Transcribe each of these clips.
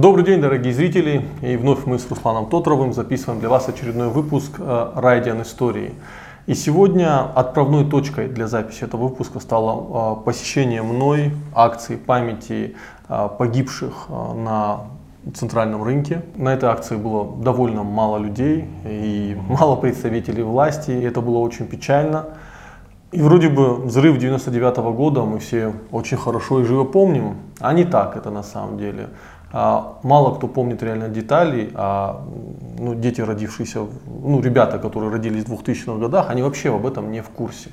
Добрый день, дорогие зрители! И вновь мы с Русланом Тотровым записываем для вас очередной выпуск э, Райдиан Истории. И сегодня отправной точкой для записи этого выпуска стало э, посещение мной акции памяти э, погибших на центральном рынке. На этой акции было довольно мало людей и мало представителей власти, и это было очень печально. И вроде бы взрыв 99 -го года мы все очень хорошо и живо помним, а не так это на самом деле. А, мало кто помнит реально детали, а ну, дети, родившиеся, ну, ребята, которые родились в 2000-х годах, они вообще об этом не в курсе.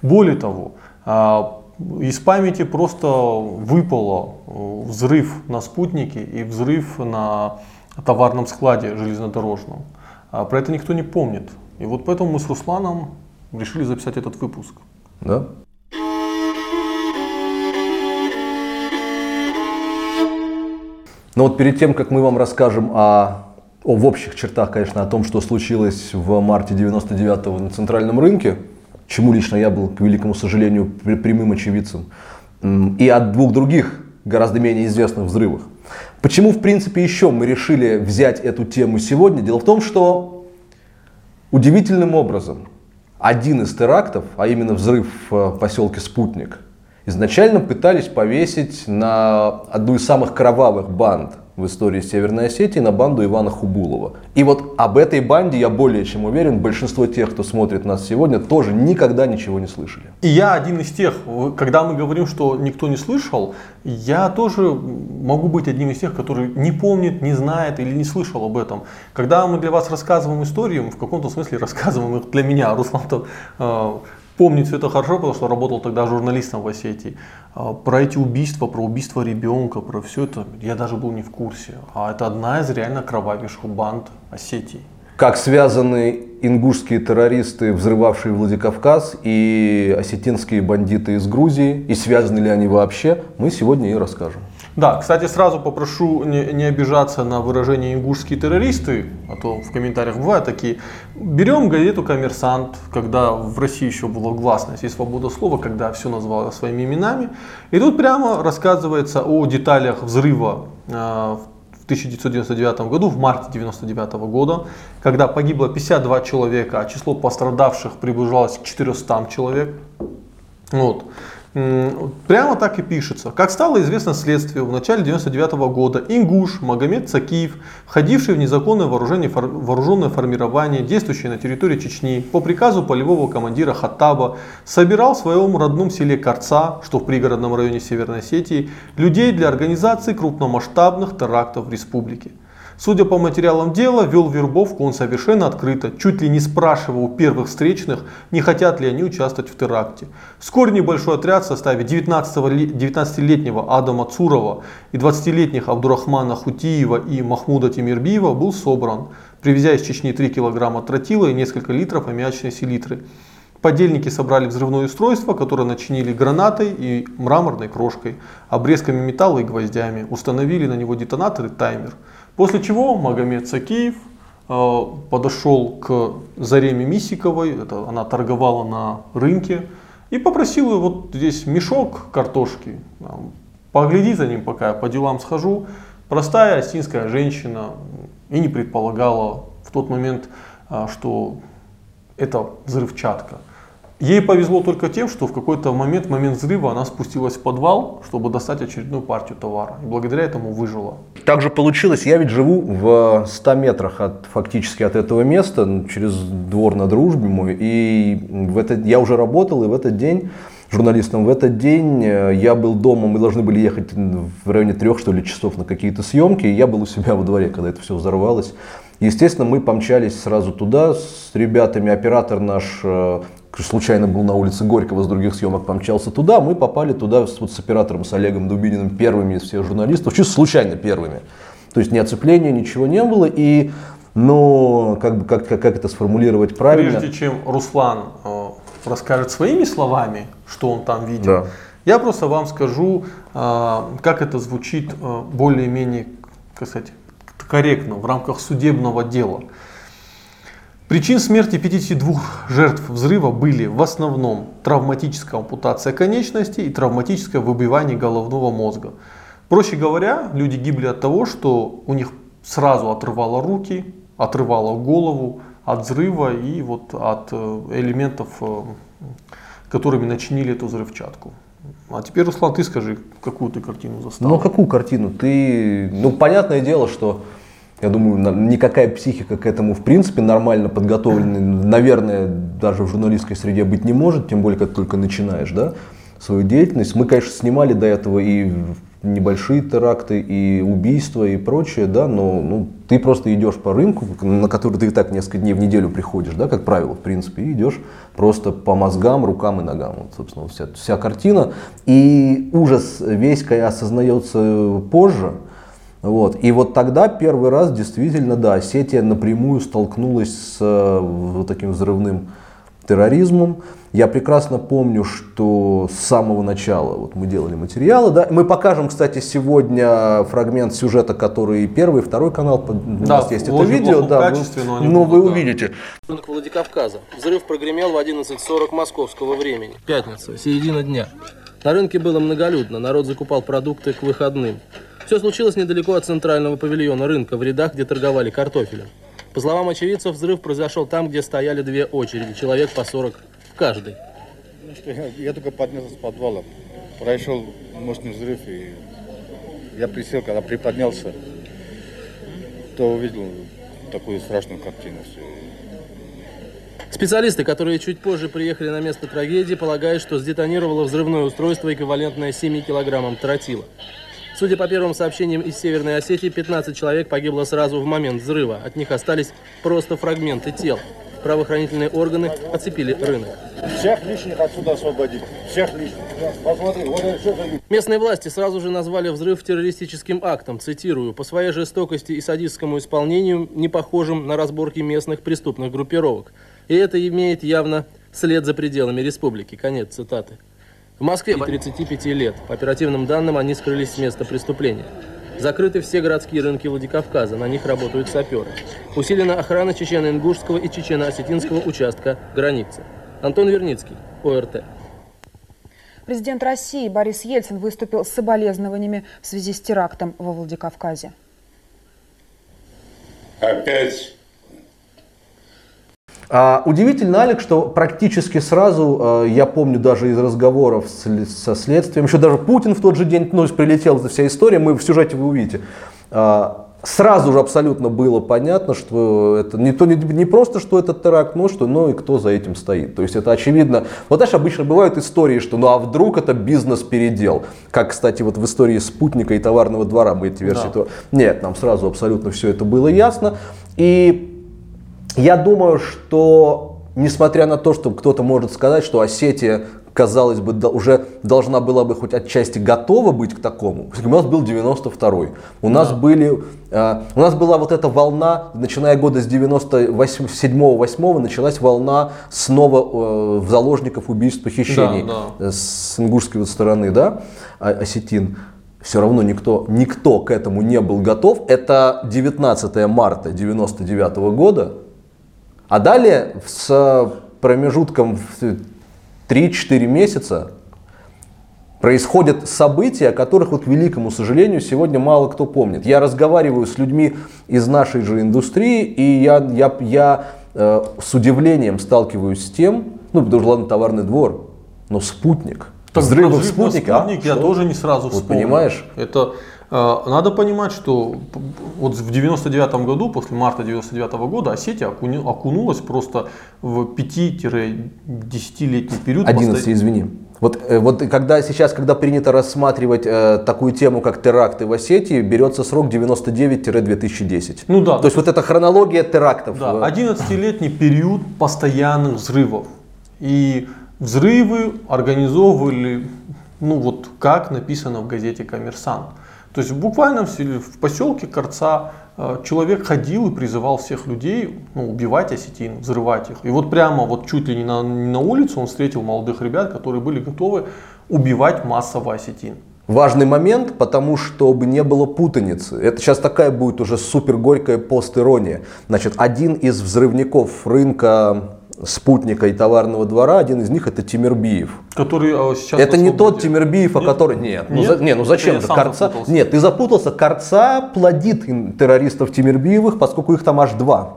Более того, а, из памяти просто выпало э, взрыв на спутнике и взрыв на товарном складе железнодорожном. А про это никто не помнит. И вот поэтому мы с Русланом решили записать этот выпуск. Да? Но вот перед тем, как мы вам расскажем о, о в общих чертах, конечно, о том, что случилось в марте 99-го на центральном рынке, чему лично я был, к великому сожалению, прямым очевидцем, и о двух других, гораздо менее известных взрывах. Почему, в принципе, еще мы решили взять эту тему сегодня? Дело в том, что удивительным образом один из терактов, а именно взрыв в поселке Спутник – изначально пытались повесить на одну из самых кровавых банд в истории Северной Осетии, на банду Ивана Хубулова. И вот об этой банде, я более чем уверен, большинство тех, кто смотрит нас сегодня, тоже никогда ничего не слышали. И я один из тех, когда мы говорим, что никто не слышал, я тоже могу быть одним из тех, который не помнит, не знает или не слышал об этом. Когда мы для вас рассказываем историю, мы в каком-то смысле рассказываем их для меня, Руслан э, помнит все это хорошо, потому что работал тогда журналистом в Осетии. А, про эти убийства, про убийство ребенка, про все это я даже был не в курсе. А это одна из реально кровавейших банд Осетии. Как связаны ингушские террористы, взрывавшие Владикавказ, и осетинские бандиты из Грузии, и связаны ли они вообще, мы сегодня и расскажем. Да, кстати, сразу попрошу не, не обижаться на выражение ингушские террористы, а то в комментариях бывают такие. Берем газету «Коммерсант», когда в России еще была гласность и свобода слова, когда все назвало своими именами. И тут прямо рассказывается о деталях взрыва э, в 1999 году, в марте 1999 года, когда погибло 52 человека, а число пострадавших приближалось к 400 человек. Вот. Прямо так и пишется. Как стало известно следствию, в начале 99 года Ингуш Магомед Цакиев, входивший в незаконное вооружение, вооруженное формирование, действующее на территории Чечни, по приказу полевого командира Хаттаба, собирал в своем родном селе Корца, что в пригородном районе Северной Осетии, людей для организации крупномасштабных терактов в республике. Судя по материалам дела, вел вербовку он совершенно открыто, чуть ли не спрашивал у первых встречных, не хотят ли они участвовать в теракте. Вскоре небольшой отряд в составе 19-летнего Адама Цурова и 20-летних Абдурахмана Хутиева и Махмуда Тимирбиева был собран, привезя из Чечни 3 килограмма тротила и несколько литров аммиачной селитры. Подельники собрали взрывное устройство, которое начинили гранатой и мраморной крошкой, обрезками металла и гвоздями, установили на него детонатор и таймер. После чего Магомед Сакеев э, подошел к Зареме Мисиковой, это она торговала на рынке, и попросил вот здесь мешок картошки, погляди за ним, пока я по делам схожу. Простая осетинская женщина и не предполагала в тот момент, э, что это взрывчатка. Ей повезло только тем, что в какой-то момент, в момент взрыва, она спустилась в подвал, чтобы достать очередную партию товара. И благодаря этому выжила. Так же получилось, я ведь живу в 100 метрах от, фактически от этого места, через двор на дружбе мой. И в этот, я уже работал, и в этот день журналистом. В этот день э, я был дома, мы должны были ехать в районе трех, что ли, часов на какие-то съемки, и я был у себя во дворе, когда это все взорвалось. Естественно, мы помчались сразу туда с ребятами. Оператор наш э, случайно был на улице Горького с других съемок, помчался туда. Мы попали туда с, вот, с оператором, с Олегом Дубининым, первыми из всех журналистов, чисто случайно первыми. То есть ни оцепления, ничего не было. И, но как, бы, как, как, как это сформулировать правильно? Прежде чем Руслан э, расскажет своими словами, что он там видел, да. я просто вам скажу, э, как это звучит э, более-менее, как сказать, корректно в рамках судебного дела. Причин смерти 52 жертв взрыва были в основном травматическая ампутация конечностей и травматическое выбивание головного мозга. Проще говоря, люди гибли от того, что у них сразу отрывало руки, отрывало голову от взрыва и вот от э, элементов, э, которыми начинили эту взрывчатку. А теперь, Руслан, ты скажи, какую ты картину застал? Ну, какую картину? Ты, ну, понятное дело, что я думаю, никакая психика к этому в принципе нормально подготовленной, наверное, даже в журналистской среде быть не может, тем более, как только начинаешь, да, свою деятельность. Мы, конечно, снимали до этого и небольшие теракты, и убийства, и прочее, да, но ну, ты просто идешь по рынку, на который ты и так несколько дней в неделю приходишь, да, как правило, в принципе, и идешь просто по мозгам, рукам и ногам. Вот, собственно, вся, вся картина. И ужас весь осознается позже, вот. И вот тогда первый раз действительно, да, Осетия напрямую столкнулась с э, вот таким взрывным терроризмом. Я прекрасно помню, что с самого начала вот мы делали материалы. Да? Мы покажем, кстати, сегодня фрагмент сюжета, который первый и второй канал. У да, нас есть это видео. Да, качестве, но, но вы да. увидите. Рынок Владикавказа. Взрыв прогремел в 11.40 московского времени. Пятница, середина дня. На рынке было многолюдно, народ закупал продукты к выходным. Все случилось недалеко от центрального павильона рынка, в рядах, где торговали картофелем. По словам очевидцев, взрыв произошел там, где стояли две очереди, человек по 40 в каждой. Я, я только поднялся с подвала, произошел мощный взрыв, и я присел, когда приподнялся, то увидел такую страшную картину. Специалисты, которые чуть позже приехали на место трагедии, полагают, что сдетонировало взрывное устройство, эквивалентное 7 килограммам тротила. Судя по первым сообщениям из Северной Осетии, 15 человек погибло сразу в момент взрыва. От них остались просто фрагменты тел. Правоохранительные органы оцепили рынок. Всех лишних отсюда освободить. Всех лишних. Посмотри, вот это все Местные власти сразу же назвали взрыв террористическим актом, цитирую, по своей жестокости и садистскому исполнению, не похожим на разборки местных преступных группировок. И это имеет явно след за пределами республики. Конец цитаты. В Москве 35 лет. По оперативным данным, они скрылись с места преступления. Закрыты все городские рынки Владикавказа, на них работают саперы. Усилена охрана чечено-ингушского и чечено-осетинского участка границы. Антон Верницкий, ОРТ. Президент России Борис Ельцин выступил с соболезнованиями в связи с терактом во Владикавказе. Опять а, удивительно, Алик, что практически сразу, а, я помню даже из разговоров с, со следствием, еще даже Путин в тот же день ну, прилетел, эта вся история, мы в сюжете вы увидите. А, сразу же абсолютно было понятно, что это не, то, не, не просто, что это теракт, но что, ну и кто за этим стоит. То есть это очевидно. Вот знаешь, обычно бывают истории, что ну а вдруг это бизнес-передел. Как, кстати, вот в истории спутника и товарного двора мы эти версии. Да. То... Нет, нам сразу абсолютно все это было ясно. И я думаю, что несмотря на то, что кто-то может сказать, что Осетия, казалось бы, уже должна была бы хоть отчасти готова быть к такому. У нас был 92-й. У нас были, э, у нас была вот эта волна, начиная года с 97-8 началась волна снова э, заложников убийств, похищений да, да. с ингушской вот стороны, да, осетин все равно никто, никто к этому не был готов. Это 19 марта 99 года, а далее с промежутком в 3-4 месяца происходят события, о которых, вот, к великому сожалению, сегодня мало кто помнит. Я разговариваю с людьми из нашей же индустрии, и я, я, я э, с удивлением сталкиваюсь с тем, ну, потому что, ладно, товарный двор, но спутник. Так, взрыв в спутнике, а? я что? тоже не сразу вот понимаешь? Это Э, надо понимать, что вот в 99 году, после марта 99 года, Осетия окунулась просто в 5-10-летний период. 11, извини. Вот, э, вот когда сейчас, когда принято рассматривать э, такую тему, как теракты в Осетии, берется срок 99-2010. Ну да. То есть вот эта хронология терактов. Да, 11-летний период постоянных взрывов. И взрывы организовывали, ну вот как написано в газете «Коммерсант». То есть буквально в, в поселке Корца э, человек ходил и призывал всех людей ну, убивать осетин, взрывать их. И вот прямо вот чуть ли не на, не на улице он встретил молодых ребят, которые были готовы убивать массово осетин. Важный момент, потому чтобы не было путаницы. Это сейчас такая будет уже супер горькая постирония. Значит, один из взрывников рынка спутника и товарного двора, один из них это Тимирбиев. Который а, сейчас Это не тот Тимирбиев, о котором... Нет, ну, Нет? за- не, ну зачем? Это Корца... Нет, ты запутался. Корца плодит террористов Тимирбиевых, поскольку их там аж два.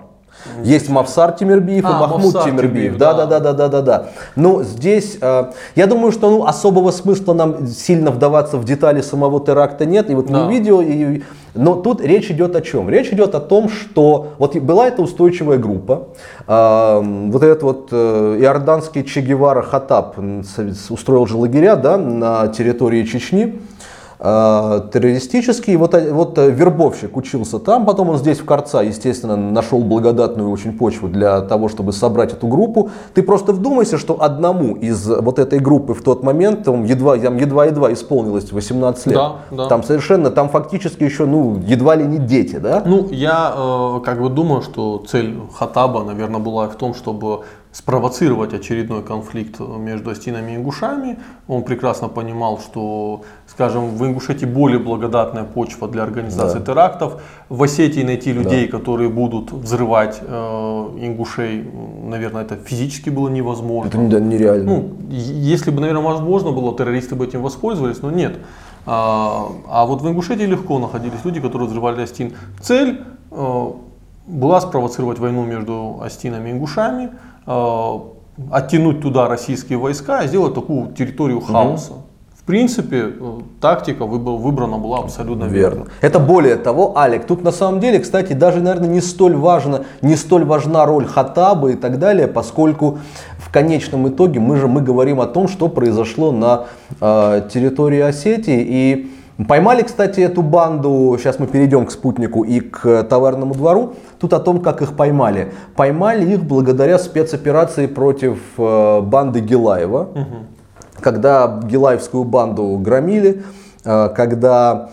Есть Мавсар Тимирбиев и А, Махмуд Мавсар Тимирбиев. Тимирбиев, Да, да. да, да, да, да, да, да. Но здесь, э, я думаю, что ну, особого смысла нам сильно вдаваться в детали самого теракта нет. И вот Да. мы видео, и- но тут речь идет о чем? Речь идет о том, что вот была эта устойчивая группа, э, вот этот вот э, иорданский Че Гевара Хатаб устроил же лагеря да, на территории Чечни террористический. Вот, э, вот э, вербовщик учился там, потом он здесь в Корца, естественно, нашел благодатную очень почву для того, чтобы собрать эту группу. Ты просто вдумайся, что одному из вот этой группы в тот момент, там едва, там едва-едва исполнилось 18 лет. Да, да. Там совершенно, там фактически еще, ну, едва ли не дети, да? Ну, я э, как бы думаю, что цель Хатаба, наверное, была в том, чтобы спровоцировать очередной конфликт между Астинами и Ингушами. Он прекрасно понимал, что, скажем, в Ингушетии более благодатная почва для организации Да. терактов. В Осетии найти людей, которые будут взрывать э, ингушей, наверное, это физически было невозможно. Это не- нереально. Ну, если бы, наверное, возможно было, террористы бы этим воспользовались, но нет. А, а вот в Ингушетии легко находились люди, которые взрывали Астин. Цель э, была спровоцировать войну между Астинами и Ингушами, оттянуть туда российские войска и сделать такую территорию хаоса. В принципе, э, тактика выбрана была абсолютно верно. Верно. Это более того, Алек, тут на самом деле, кстати, даже, наверное, не столь важно, не столь важна роль Хатаба и так далее, поскольку в конечном итоге мы же мы говорим о том, что произошло на э, территории Осетии и Поймали, кстати, эту банду, сейчас мы перейдем к спутнику и к товарному двору, тут о том, как их поймали. Поймали их благодаря спецоперации против э, банды Гилаева, когда Гилаевскую банду громили, э, когда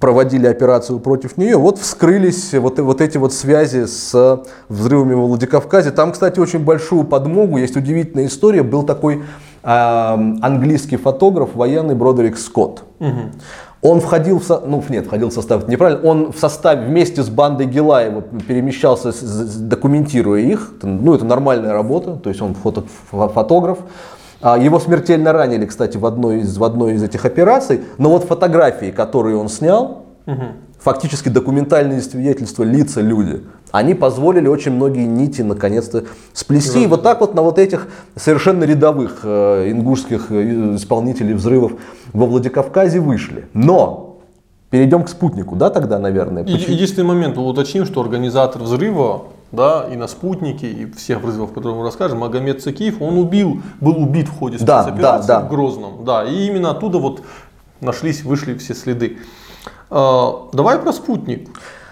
проводили операцию против нее, вот вскрылись вот, вот эти вот связи с взрывами во Владикавказе. Там, кстати, очень большую подмогу, есть удивительная история, был такой э, английский фотограф, военный Бродерик Скотт. Он входил в, со- ну нет, входил в состав, это неправильно, он в составе вместе с бандой Гилаева перемещался, документируя их, ну это нормальная работа, то есть он фото, фо- фотограф. А, Его смертельно ранили, кстати, в одной, из, в одной из этих операций, но вот фотографии, которые он снял, фактически документальные свидетельства, лица, люди, они позволили очень многие нити наконец-то сплести. И вот так вот на вот этих совершенно рядовых э, ингушских э, исполнителей взрывов во Владикавказе вышли. Но перейдем к спутнику, да, тогда, наверное. Почему- Единственный момент, уточним, что организатор взрыва, да, и на спутнике, и всех взрывов, которые мы расскажем, Магомед Цакиев, он убил, был убит в ходе Да, спецоперации да, да. в Грозном. Да, и именно оттуда вот нашлись, вышли все следы. А, давай про спутник.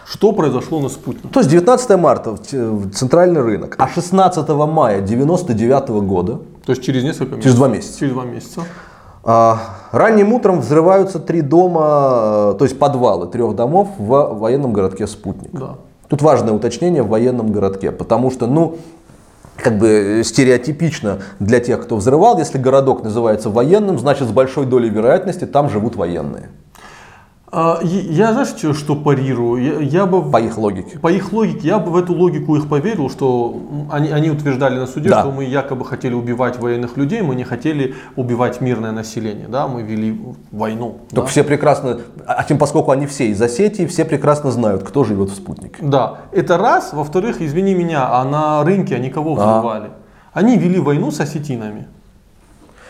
Что произошло на спутнике? То есть 19 марта в центральный рынок, а 16 мая 99 года То есть через несколько месяцев? Через два месяца. Через два месяца. А, Ранним утром взрываются три дома, э, то есть подвалы трех домов в военном городке Спутник. Да. Тут важное уточнение в военном городке, потому что, ну, как бы стереотипично для тех, кто взрывал, если городок называется военным, значит с большой долей вероятности там живут военные, А, я, знаешь, чё- что парирую? Я, я бы... по их логике. По их логике, я бы в эту логику их поверил, что они, они утверждали на суде, Да. что мы якобы хотели убивать военных людей, мы не хотели убивать мирное население, да, мы вели войну. Только да. все прекрасно, а тем поскольку они все из Осетии, все прекрасно знают, кто живет в Спутнике. Да, это раз. Во-вторых, извини меня, а на рынке они кого А. взрывали? Они вели войну с осетинами.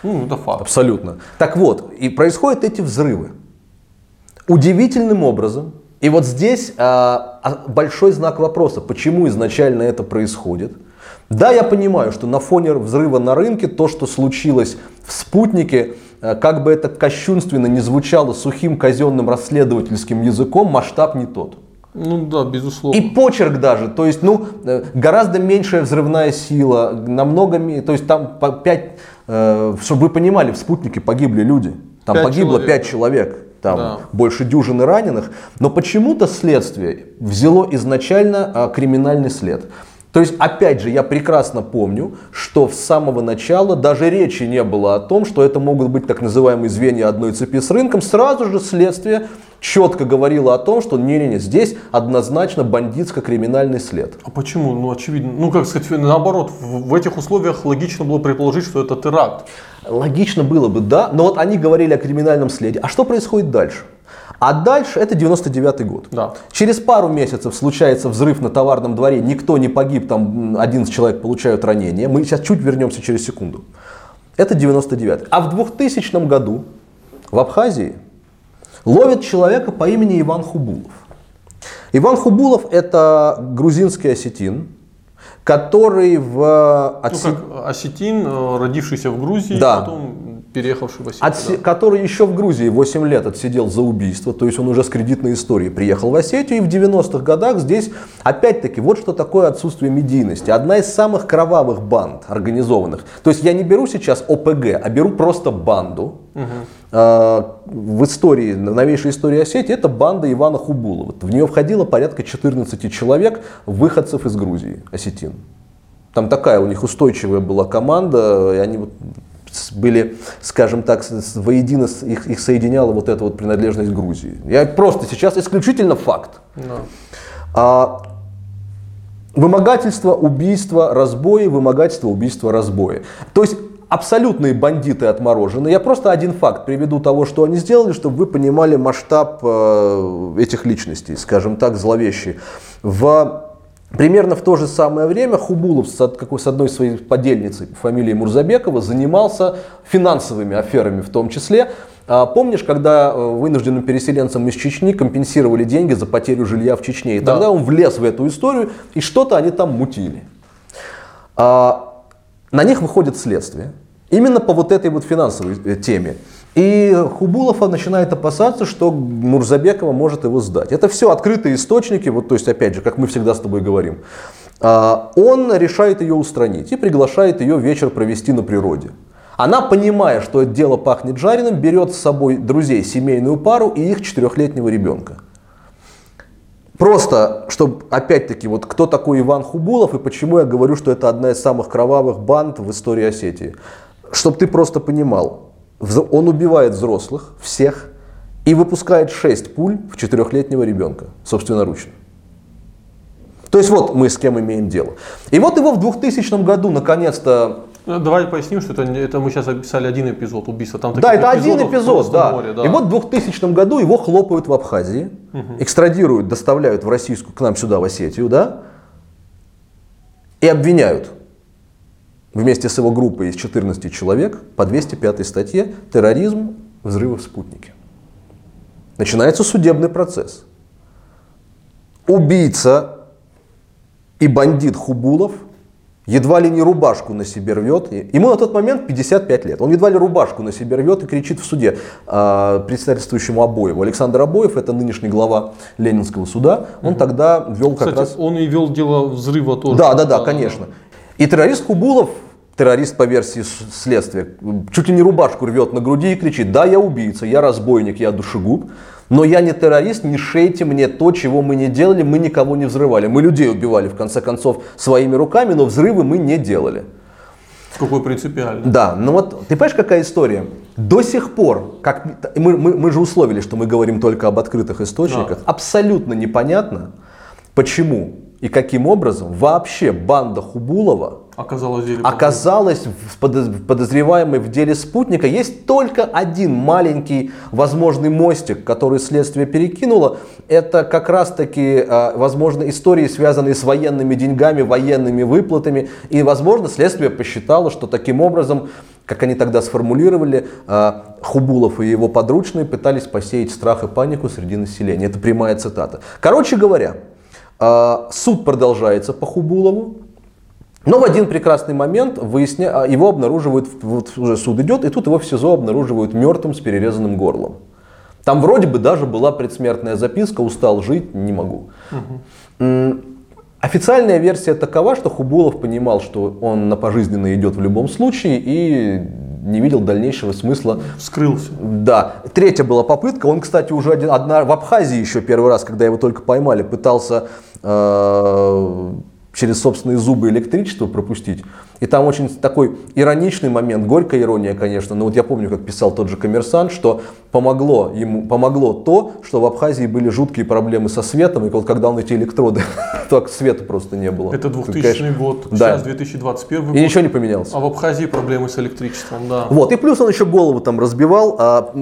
Ну, это факт. Абсолютно. Так вот, и происходят эти взрывы. Удивительным образом. И вот здесь а, а, большой знак вопроса, почему изначально это происходит. Да, я понимаю, что на фоне взрыва на рынке то, что случилось в спутнике, э, как бы это кощунственно не звучало сухим казенным расследовательским языком, масштаб не тот. Ну да, безусловно. И почерк даже, то есть, ну, э, гораздо меньшая взрывная сила, намного, то есть там по 5, чтобы вы понимали, в спутнике погибли люди, там Пять погибло человек, 5 да. человек, там Да. больше дюжины раненых, но почему-то следствие взяло изначально а, криминальный след. То есть, опять же, я прекрасно помню, что с самого начала даже речи не было о том, что это могут быть так называемые звенья одной цепи с рынком. Сразу же следствие четко говорило о том, что не-не-не, здесь однозначно бандитско-криминальный след. А почему? Ну, очевидно. Ну, как сказать, наоборот, в, в этих условиях логично было предположить, что это теракт. Логично было бы, да, но вот они говорили о криминальном следе. А что происходит дальше? А дальше это 99 год. Да. Через пару месяцев случается взрыв на товарном дворе, никто не погиб, там 11 человек получают ранения. Мы сейчас чуть вернемся через секунду. Это 99 А в 2000 году в Абхазии ловят человека по имени Иван Хубулов. Иван Хубулов это грузинский осетин, который в... Ну, как осетин, э, родившийся в Грузии, Да. потом переехавший в Осетию. Отсе- да. который еще в Грузии 8 лет отсидел за убийство, то есть он уже с кредитной историей приехал в Осетию, и в 90-х годах здесь, опять-таки, вот что такое отсутствие медийности. Одна из самых кровавых банд организованных. То есть я не беру сейчас ОПГ, а беру просто банду. Э, В истории, в новейшей истории Осетии, это банда Ивана Хубулова. В нее входило порядка 14 человек, выходцев из Грузии, осетин. Там такая у них устойчивая была команда, и они вот были, скажем так, воедино их, их соединяла вот эта вот принадлежность Грузии. Я просто сейчас исключительно факт. Да. А, вымогательство, убийство, разбои, вымогательство, убийство, разбои. То есть абсолютные бандиты отморожены. Я просто один факт приведу того, что они сделали, чтобы вы понимали масштаб э, этих личностей, скажем так, зловещий. В Примерно в то же самое время Хубулов с, од- какой- с одной своей подельницей по фамилии Мурзабекова занимался финансовыми аферами в том числе. А, Помнишь, когда э, вынужденным переселенцам из Чечни компенсировали деньги за потерю жилья в Чечне? И Да. тогда он влез в эту историю, и что-то они там мутили. А, на них выходит следствие. Именно по вот этой вот финансовой э, теме. И Хубулов начинает опасаться, что Мурзабекова может его сдать. Это все открытые источники, вот, то есть, опять же, как мы всегда с тобой говорим. А, Он решает ее устранить и приглашает ее вечер провести на природе. Она, понимая, что это дело пахнет жареным, берет с собой друзей, семейную пару и их четырехлетнего ребенка. Просто, чтобы, опять-таки, вот кто такой Иван Хубулов и почему я говорю, что это одна из самых кровавых банд в истории Осетии. Чтобы ты просто понимал, он убивает взрослых, всех, и выпускает 6 пуль в четырехлетнего ребенка, собственноручно. То есть вот мы с кем имеем дело. И вот его в 2000 году наконец-то Ну, Давай поясним, что это, это мы сейчас описали один эпизод убийства. Там Да, это один эпизод, да. море, да. И вот в 2000 году его хлопают в Абхазии, экстрадируют, доставляют в российскую, к нам сюда, в Осетию, да, и обвиняют вместе с его группой из 14 человек по 205 статье терроризм, взрывы в спутнике. Начинается судебный процесс. Убийца и бандит Хубулов едва ли не рубашку на себе рвет. Ему на тот момент 55 лет. Он едва ли рубашку на себе рвет и кричит в суде э, председательствующему Обоеву. Александр Обоев, это нынешний глава Ленинского суда, он тогда вел как Кстати, раз... он и вел дело взрыва тоже. Да, да, да, конечно. И террорист Хубулов, террорист по версии следствия, чуть ли не рубашку рвет на груди и кричит, да, я убийца, я разбойник, я душегуб, но я не террорист, не шейте мне то, чего мы не делали, мы никого не взрывали. Мы людей убивали, в конце концов, своими руками, но взрывы мы не делали. Какой принципиальный. Да, ну вот ты понимаешь, какая история? До сих пор, как мы, мы, мы же условили, что мы говорим только об открытых источниках, абсолютно непонятно, почему и каким образом вообще банда Хубулова оказалась в подоз- подозреваемой в деле спутника. Есть только один маленький возможный мостик, который следствие перекинуло. Это как раз таки, э, возможно, истории, связанные с военными деньгами, военными выплатами. И, возможно, следствие посчитало, что таким образом, как они тогда сформулировали, э, Хубулов и его подручные пытались посеять страх и панику среди населения. Это прямая цитата. Короче говоря, суд продолжается по Хубулову. Но в один прекрасный момент выясня... а, его обнаруживают, вот уже суд идет, и тут его в СИЗО обнаруживают мертвым с перерезанным горлом. Там вроде бы даже была предсмертная записка «Устал жить, не могу». М, Официальная версия такова, что Хубулов понимал, что он на пожизненно идет в любом случае и не видел дальнейшего смысла Вскрылся. да. Третья была попытка. Он, кстати, уже один, одна, в Абхазии еще первый раз, когда его только поймали, пытался через собственные зубы электричество пропустить. И там очень такой ироничный момент, горькая ирония, конечно, но вот я помню, как писал тот же коммерсант, что помогло ему помогло то, что в Абхазии были жуткие проблемы со светом, и вот когда он эти электроды, то света просто не было. Это 2000 Конечно, год, да. сейчас 2021 И год. ничего не поменялось. А в Абхазии проблемы с электричеством, да. Вот, и плюс он еще голову там разбивал, а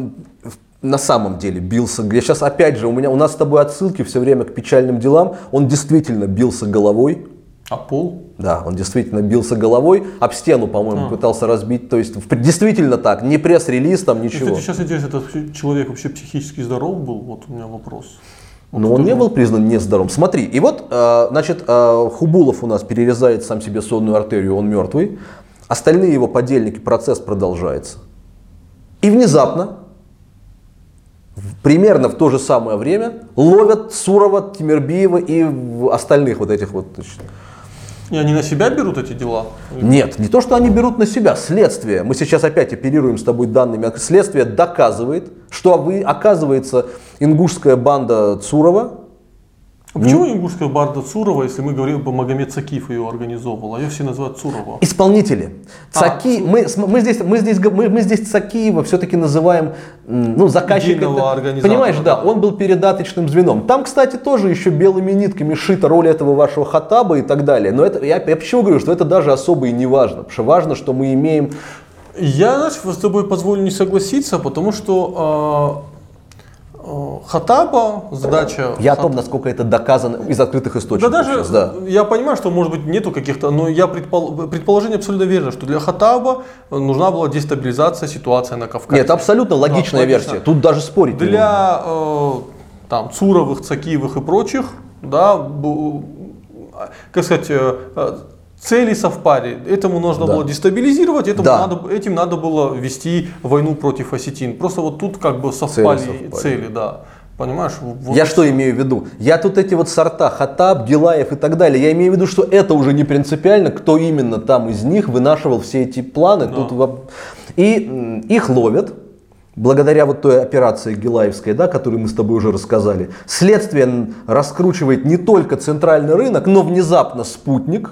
на самом деле бился. Я сейчас опять же, у меня у нас с тобой отсылки все время к печальным делам. Он действительно бился головой. А пол? Да, он действительно бился головой, об стену, по-моему, пытался разбить. То есть действительно так, не пресс-релиз, там ничего. Кстати, сейчас интересно, этот человек вообще психически здоров был? Вот у меня вопрос. Но он не был признан нездоровым. Смотри, и вот, э, значит, э, Хубулов у нас перерезает сам себе сонную артерию, он мертвый. Остальные его подельники, процесс продолжается. И внезапно, примерно в то же самое время, ловят Сурова, Тимирбиева и остальных вот этих вот. И они на себя берут эти дела? Нет, не то, что они берут на себя, следствие. Мы сейчас опять оперируем с тобой данными. Следствие доказывает, что вы, оказывается, ингушская банда Цурова, почему ингушская барда Цурова, если мы говорим, Магомед Сакиф ее организовывал, а ее все называют Цурова? Исполнители. А, Цаки, мы, с- мы, здесь, мы, здесь, мы, мы здесь Цакиева все-таки называем ну, организатора, Понимаешь, да, он был передаточным звеном. Там, кстати, тоже еще белыми нитками шита роль этого вашего хатаба и так далее. Но это, я, я почему говорю, что это даже особо и не важно. Потому что важно, что мы имеем Я, знаешь, с тобой позволю не согласиться, потому что э, Хатаба, задача... Я о том, насколько это доказано из открытых Да источников. даже, сейчас, да. я понимаю, что может быть нету каких-то, но я предпол- предположение абсолютно верно, что для Хатаба нужна была дестабилизация ситуации на Кавказе. Нет, абсолютно логичная логично. версия. Тут даже спорить. Для э, там Цуровых, Цакиевых и прочих, да, бу- как сказать, э, э, цели совпали. Этому нужно Да. было дестабилизировать, этому Да. надо, этим надо было вести войну против осетин. Просто вот тут как бы совпали совпали. цели, да. Понимаешь? Вот Я что имею в виду? Я тут эти вот сорта Хатаб, Гилаев и так далее, я имею в виду, что это уже не принципиально, кто именно там из них вынашивал все эти планы. Тут во- И их ловят, благодаря вот той операции Гилаевской, да, которую мы с тобой уже рассказали. Следствие раскручивает не только центральный рынок, но внезапно спутник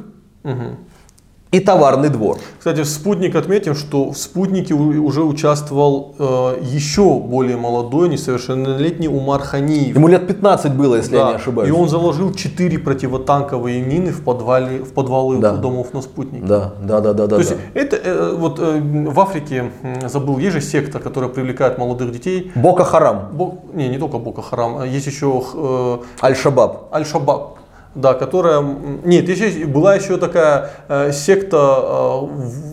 и товарный двор. Кстати, в «Спутник» отметим, что в «Спутнике» уже участвовал э, еще более молодой, несовершеннолетний Умар Ханиев. Ему лет 15 было, если я Да, не ошибаюсь. И он заложил четыре противотанковые мины в, подвале, в подвалы Да. домов на «Спутнике». Да, да, да, да, да. То есть да. это э, вот э, в Африке забыл, есть же секта, которая привлекает молодых детей. Бока Харам, Бо- не, не только Бока Харам, а есть еще э, Аль-Шабаб. Аль-Шабаб. Да, которая... Нет, еще, была еще такая э, секта э,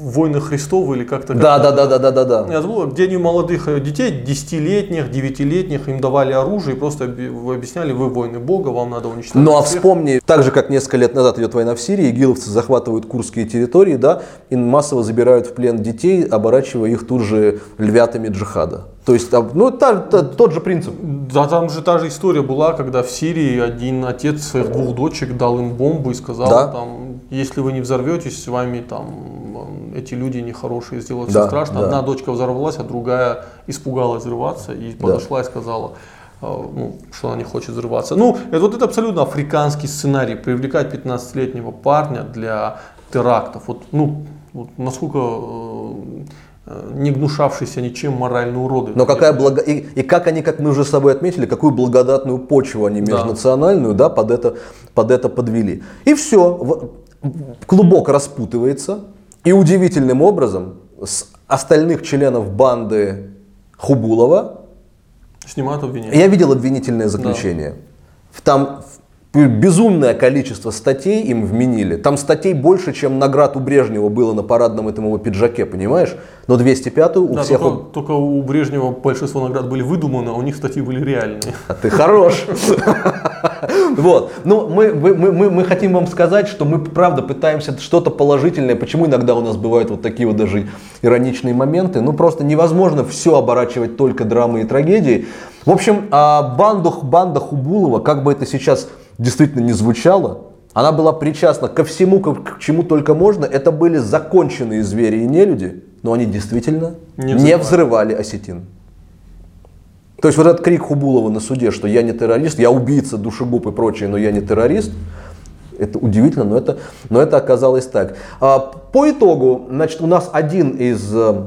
войны Христовы или как-то. Да, да, да, да, да, да, да. Я забыл, где они молодых э, детей, 10-летних, 9-летних, им давали оружие и просто объясняли, вы воины Бога, вам надо уничтожить Ну а всех. вспомни, так же как несколько лет назад идет война в Сирии, игиловцы захватывают курские территории, да, и массово забирают в плен детей, оборачивая их тут же львятами джихада. То есть, там, ну, та- та- тот же принцип. Да, там же та же история была, когда в Сирии один отец своих двух дочек дал им бомбу и сказал, Да. там, если вы не взорветесь, с вами там эти люди нехорошие сделают Да, все страшно. да. Одна дочка взорвалась, а другая испугалась взрываться и подошла и сказала, э, ну, что она не хочет взрываться. Ну, это, вот это абсолютно африканский сценарий, привлекать 15-летнего парня для терактов. Вот, ну, вот насколько э, не гнушавшиеся ничем моральные уроды. Но какая благо... и, и как они, как мы уже с собой отметили, какую благодатную почву они Да. межнациональную да, под, это, под это подвели. И все, клубок распутывается, и удивительным образом с остальных членов банды Хубулова Снимают обвинения. Я видел обвинительное заключение. Там безумное количество статей им вменили. Там статей больше, чем наград у Брежнева было на парадном этом его пиджаке, понимаешь? Но 205 у Да, всех... только, только у Брежнева большинство наград были выдуманы, а у них статьи были реальные. А ты хорош. Вот. Ну, мы, мы, мы, мы- хотим вам сказать, что мы, правда, пытаемся что-то положительное. Почему иногда у нас бывают вот такие вот даже ироничные моменты? Ну, просто невозможно все оборачивать только драмой и трагедией. В общем, а банду, банда Хубулова, как бы это сейчас действительно не звучало, она была причастна ко всему, к чему только можно. Это были законченные звери и нелюди, но они действительно Не не взрывали. взрывали осетин. То есть вот этот крик Хубулова на суде, что я не террорист, я убийца, душегуб и прочее, но я не террорист, Это удивительно, но это, но это оказалось так. А, по итогу, значит, у нас один из э,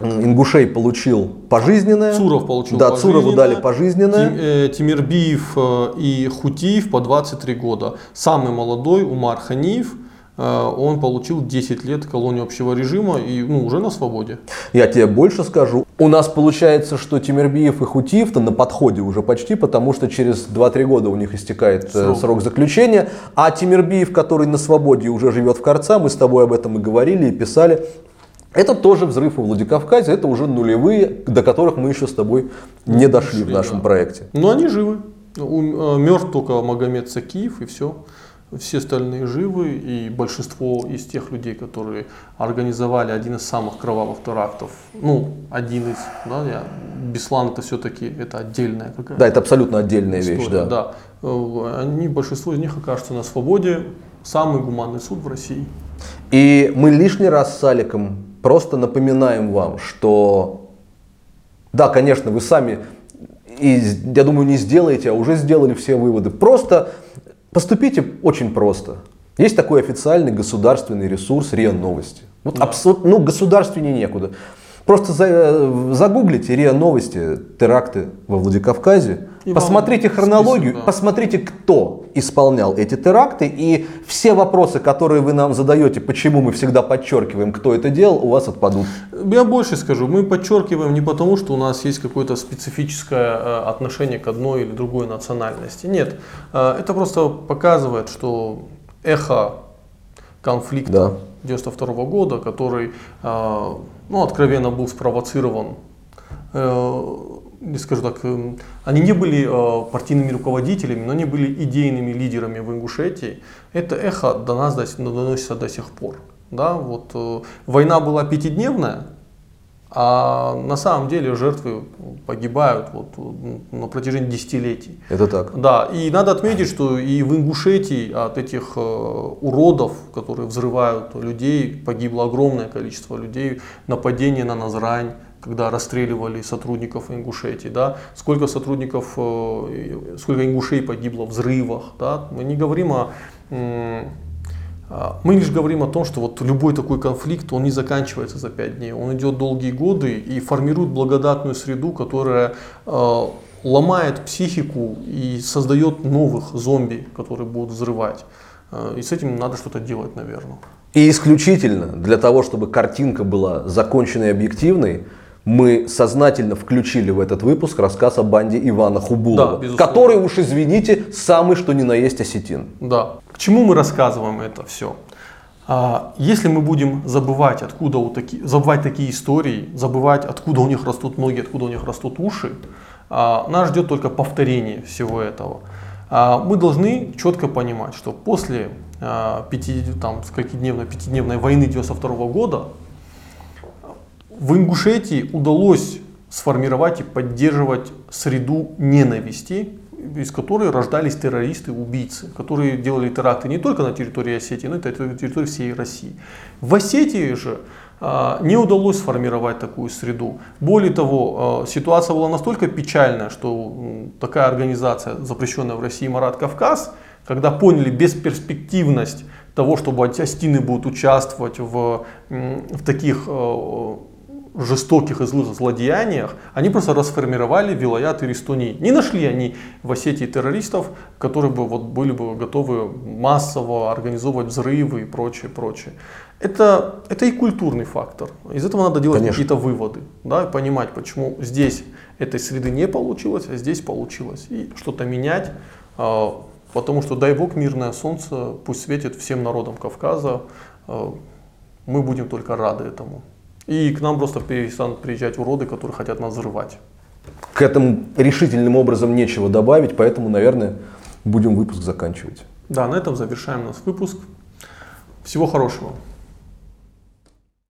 ингушей получил пожизненное. Цуров получил Да. Цурову дали пожизненное. Тим- э, Тимирбиев э, и Хутиев по 23 года. Самый молодой Умар Ханиев, э, он получил 10 лет колонии общего режима и ну, уже на свободе. Я тебе больше скажу. У нас получается, что Тимирбиев и Хутиев-то на подходе уже почти, потому что через 2-3 года у них истекает э, Срок. срок. заключения. А Тимирбиев, который на свободе уже живет в Корца, мы с тобой об этом и говорили, и писали. Это тоже взрыв во Владикавказе, это уже нулевые, до которых мы еще с тобой не дошли в нашем да. проекте. Но они живы. мертв только Магомед Сакиев и все. Все остальные живы, и большинство из тех людей, которые организовали один из самых кровавых терактов, ну, один из, да, я, Беслан это все-таки, это отдельная какая-то Да, это абсолютно отдельная вещь, история, да. да. Э, Они, большинство из них окажутся на свободе. Самый гуманный суд в России. И мы лишний раз с Аликом просто напоминаем вам, что да, конечно, вы сами, и, я думаю, не сделаете, а уже сделали все выводы. Просто поступите очень просто. Есть такой официальный государственный ресурс РИА Новости. Вот абсолютно, ну, государственнее некуда. Просто за- э, загуглите РИА Новости, теракты во Владикавказе, И посмотрите хронологию, список, да. посмотрите, кто исполнял эти теракты, и все вопросы, которые вы нам задаете, почему мы всегда подчеркиваем, кто это делал, у вас отпадут. Я больше скажу, мы подчеркиваем не потому, что у нас есть какое-то специфическое э, отношение к одной или другой национальности. Нет, Э, это просто показывает, что эхо конфликта Да. 92 года, который, э, ну, откровенно был спровоцирован, э, не скажу так, э, они не были э, партийными руководителями, но они были идейными лидерами в Ингушетии. Это эхо до нас доносится до сих пор. Да, вот, э, война была пятидневная, а на самом деле жертвы погибают вот, э, на протяжении десятилетий. Это так. Да, и надо отметить, что и в Ингушетии от этих э, уродов, которые взрывают людей, погибло огромное количество людей. Нападение на Назрань, когда расстреливали сотрудников Ингушетии, да, сколько сотрудников, э, сколько ингушей погибло в взрывах, да, мы не говорим о мы лишь говорим о том, что вот любой такой конфликт, он не заканчивается за пять дней, он идет долгие годы и формирует благодатную среду, которая э, ломает психику и создает новых зомби, которые будут взрывать. Э, и с этим надо что-то делать, наверное. И исключительно для того, чтобы картинка была законченной и объективной, мы сознательно включили в этот выпуск рассказ о банде Ивана Хубулова, Да, безусловно. который, уж извините, самый что ни на есть осетин. Да. К чему мы рассказываем это все? Если мы будем забывать, откуда у таки, забывать такие истории, забывать, откуда у них растут ноги, откуда у них растут уши, а, нас ждет только повторение всего этого. А, Мы должны четко понимать, что после а, пяти, там, сколькидневной, пятидневной войны 92 года в Ингушетии удалось сформировать и поддерживать среду ненависти, из которой рождались террористы-убийцы, которые делали теракты не только на территории Осетии, но и на территории всей России. В Осетии же а, не удалось сформировать такую среду. Более того, а, ситуация была настолько печальная, что такая организация, запрещенная в России Марат Кавказ, когда поняли бесперспективность того, чтобы осетины будут участвовать в, в таких э, жестоких и злых злодеяниях, они просто расформировали вилаят и. Не нашли они в Осетии террористов, которые бы вот были бы готовы массово организовывать взрывы и прочее, прочее. Это, это и культурный фактор. Из этого надо делать Конечно. какие-то выводы, да, и понимать, почему здесь этой среды не получилось, а здесь получилось. И что-то менять, а, потому что дай Бог мирное солнце пусть светит всем народам Кавказа. а, Мы будем только рады этому. И к нам просто перестанут приезжать уроды, которые хотят нас взрывать. К этому решительным образом нечего добавить, поэтому, наверное, будем выпуск заканчивать. Да, на этом завершаем наш выпуск. Всего хорошего.